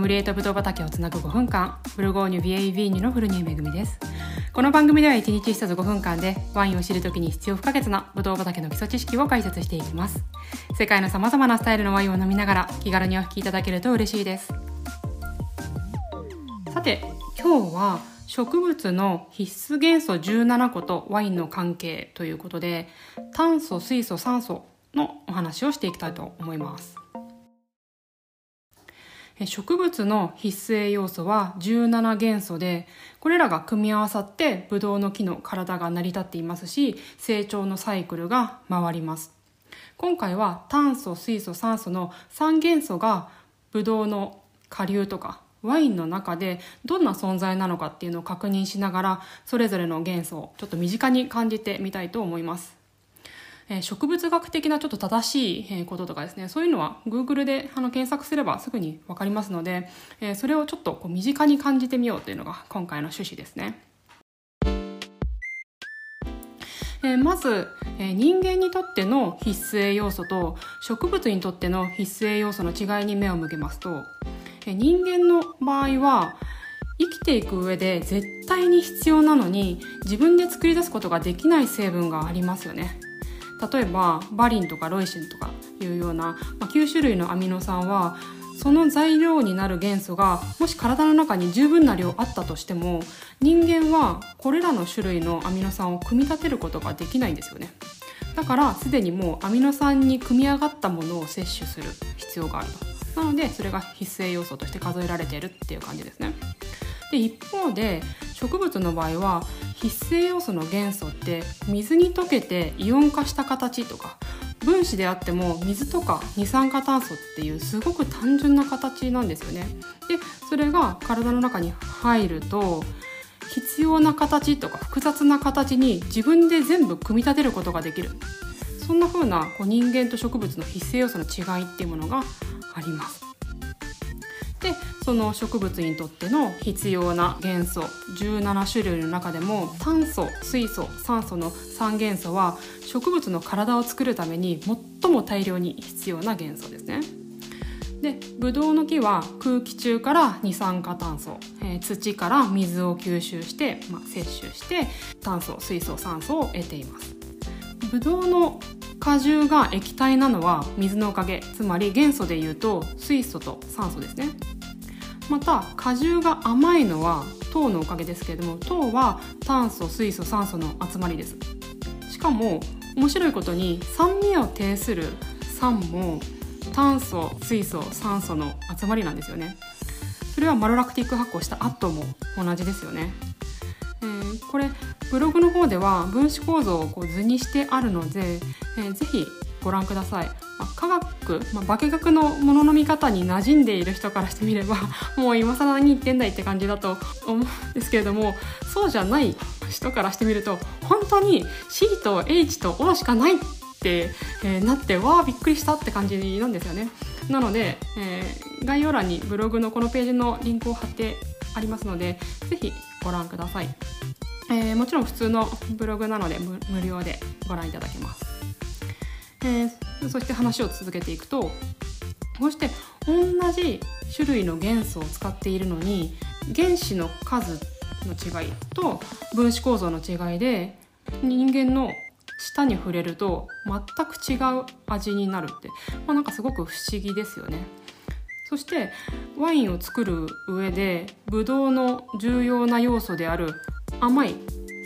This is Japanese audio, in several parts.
ムリエとブドウ畑をつなぐ5分間。ブルゴーニュ BAV ニュのフルニエめぐみです。この番組では1日1つ5分間でワインを知るときに必要不可欠なブドウ畑の基礎知識を解説していきます。世界の様々なスタイルのワインを飲みながら気軽にお聞きいただけると嬉しいです。さて今日は植物の必須元素17個とワインの関係ということで炭素水素酸素のお話をしていきたいと思います。植物の必須栄養素は17元素でこれらが組み合わさってブドウの木の体が成り立っていますし成長のサイクルが回ります。今回は炭素水素酸素の3元素がブドウの下流とかワインの中でどんな存在なのかっていうのを確認しながらそれぞれの元素をちょっと身近に感じてみたいと思います。え植物学的なちょっと正しい、えこととかですねそういうのは Google であの検索すればすぐに分かりますので、えそれをちょっとこう身近に感じてみようというのが今回の趣旨ですね。えまず、え人間にとっての必須栄養素と植物にとっての必須栄養素の違いに目を向けますと、え人間の場合は生きていく上で絶対に必要なのに自分で作り出すことができない成分がありますよね。例えばバリンとかロイシンとかいうような、まあ、9種類のアミノ酸はその材料になる元素がもし体の中に十分な量あったとしても人間はこれらの種類のアミノ酸を組み立てることができないんですよね。だからすでにもうアミノ酸に組み上がったものを摂取する必要があると。なのでそれが必須栄養素として数えられているっていう感じですね。で一方で植物の場合は必須栄養素の元素って水に溶けてイオン化した形とか分子であっても水とか二酸化炭素っていうすごく単純な形なんですよね。でそれが体の中に入ると必要な形とか複雑な形に自分で全部組み立てることができるそんな風なこう人間と植物の必須栄養素の違いっていうものがあります。その植物にとっての必要な元素17種類の中でも炭素水素酸素の3元素は植物の体を作るために最も大量に必要な元素ですね。でブドウの木は空気中から二酸化炭素、えー、土から水を吸収して、まあ、摂取して炭素水素酸素を得ていますブドウの果汁が液体なのは水のおかげつまり元素でいうと水素と酸素ですねまた果汁が甘いのは糖のおかげですけれども糖は炭素水素酸素の集まりです。しかも面白いことに酸味を呈する酸も炭素水素酸素の集まりなんですよね。それはマロラクティック発酵した後も同じですよね、えー、これブログの方では分子構造をこう図にしてあるので、えー、ぜひご覧ください。科学、まあ、化学のものの見方に馴染んでいる人からしてみれば もう今更何言ってんだいって感じだと思うんですけれどもそうじゃない人からしてみると本当に C と H と O しかないって、えー、なってわあびっくりしたって感じなんですよね。なので、えー、概要欄にブログのこのページのリンクを貼ってありますので是非ご覧ください。えー、もちろん普通のブログなので無料でご覧いただけます。えー、そして話を続けていくとこうして同じ種類の元素を使っているのに原子の数の違いと分子構造の違いで人間の舌に触れると全く違う味になるって、まあ、なんかすごく不思議ですよね。そしてワインを作る上でブドウの重要な要素である甘い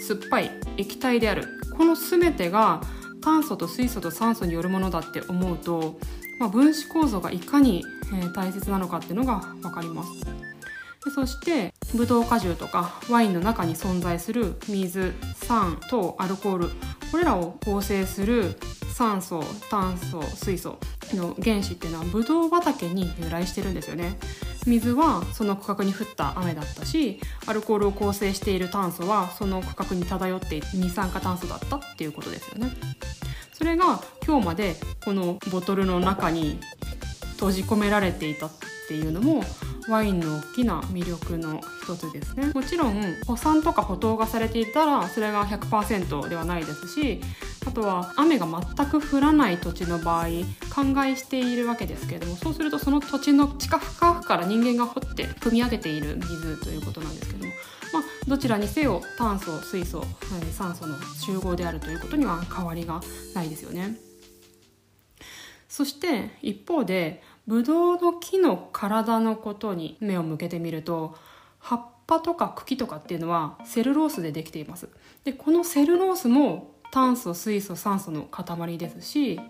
酸っぱい液体であるこの全てが炭素と水素と酸素によるものだって思うと、まあ、分子構造がいかに、え大切なのかっていうのが分かります。でそしてブドウ果汁とかワインの中に存在する水酸糖アルコールこれらを構成する酸素炭素水素の原子っていうのはブドウ畑に由来してるんですよね水はその区画に降った雨だったしアルコールを構成している炭素はその区画に漂っている二酸化炭素だったっていうことですよねそれが今日までこのボトルの中に閉じ込められていたっていうのもワインの大きな魅力の一つですね。もちろん保酸とか補糖がされていたらそれが100%ではないですしあとは雨が全く降らない土地の場合灌漑しているわけですけれどもそうするとその土地の地下深くから人間が掘って汲み上げている水ということなんですけども、まあ、どちらにせよ炭素水素酸素の集合であるということには変わりがないですよね。そして一方でブドウの木の体のことに目を向けてみると葉っぱとか茎とかっていうのはセルロースでできていますでこのセルロースも炭素水素酸素の塊ですし、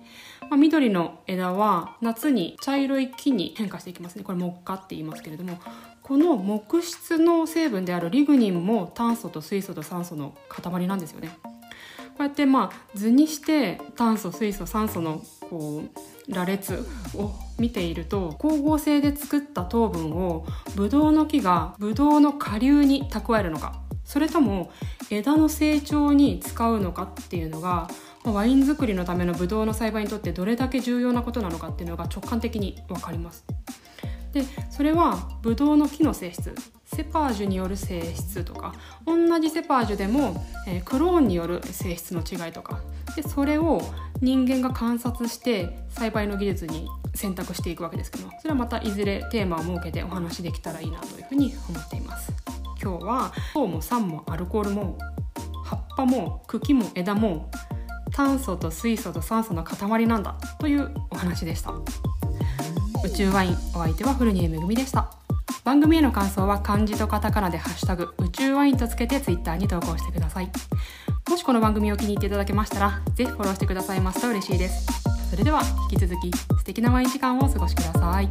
まあ、緑の枝は夏に茶色い木に変化していきますね。これ木化って言いますけれどもこの木質の成分であるリグニンも炭素と水素と酸素の塊なんですよね。こうやってまあ図にして炭素水素酸素のこう羅列を見ていると光合成で作った糖分をブドウの木がブドウの下流に蓄えるのかそれとも枝の成長に使うのかっていうのがワイン作りのためのブドウの栽培にとってどれだけ重要なことなのかっていうのが直感的に分かります。でそれはブドウの木の性質セパージュによる性質とか同じセパージュでも、えー、クローンによる性質の違いとかでそれを人間が観察して栽培の技術に選択していくわけですけどそれはまたいずれテーマを設けてお話できたらいいなというふうに思っています今日は糖も酸もアルコールも葉っぱも茎も枝も炭素と水素と酸素の塊なんだというお話でした。宇宙ワインお相手は古谷めぐみでした。番組への感想は漢字とカタカナで「ハッシュタグ宇宙ワイン」とつけてツイッターに投稿してください。もしこの番組を気に入っていただけましたらぜひフォローしてくださいますと嬉しいです。それでは引き続き素敵なワイン時間をお過ごしください。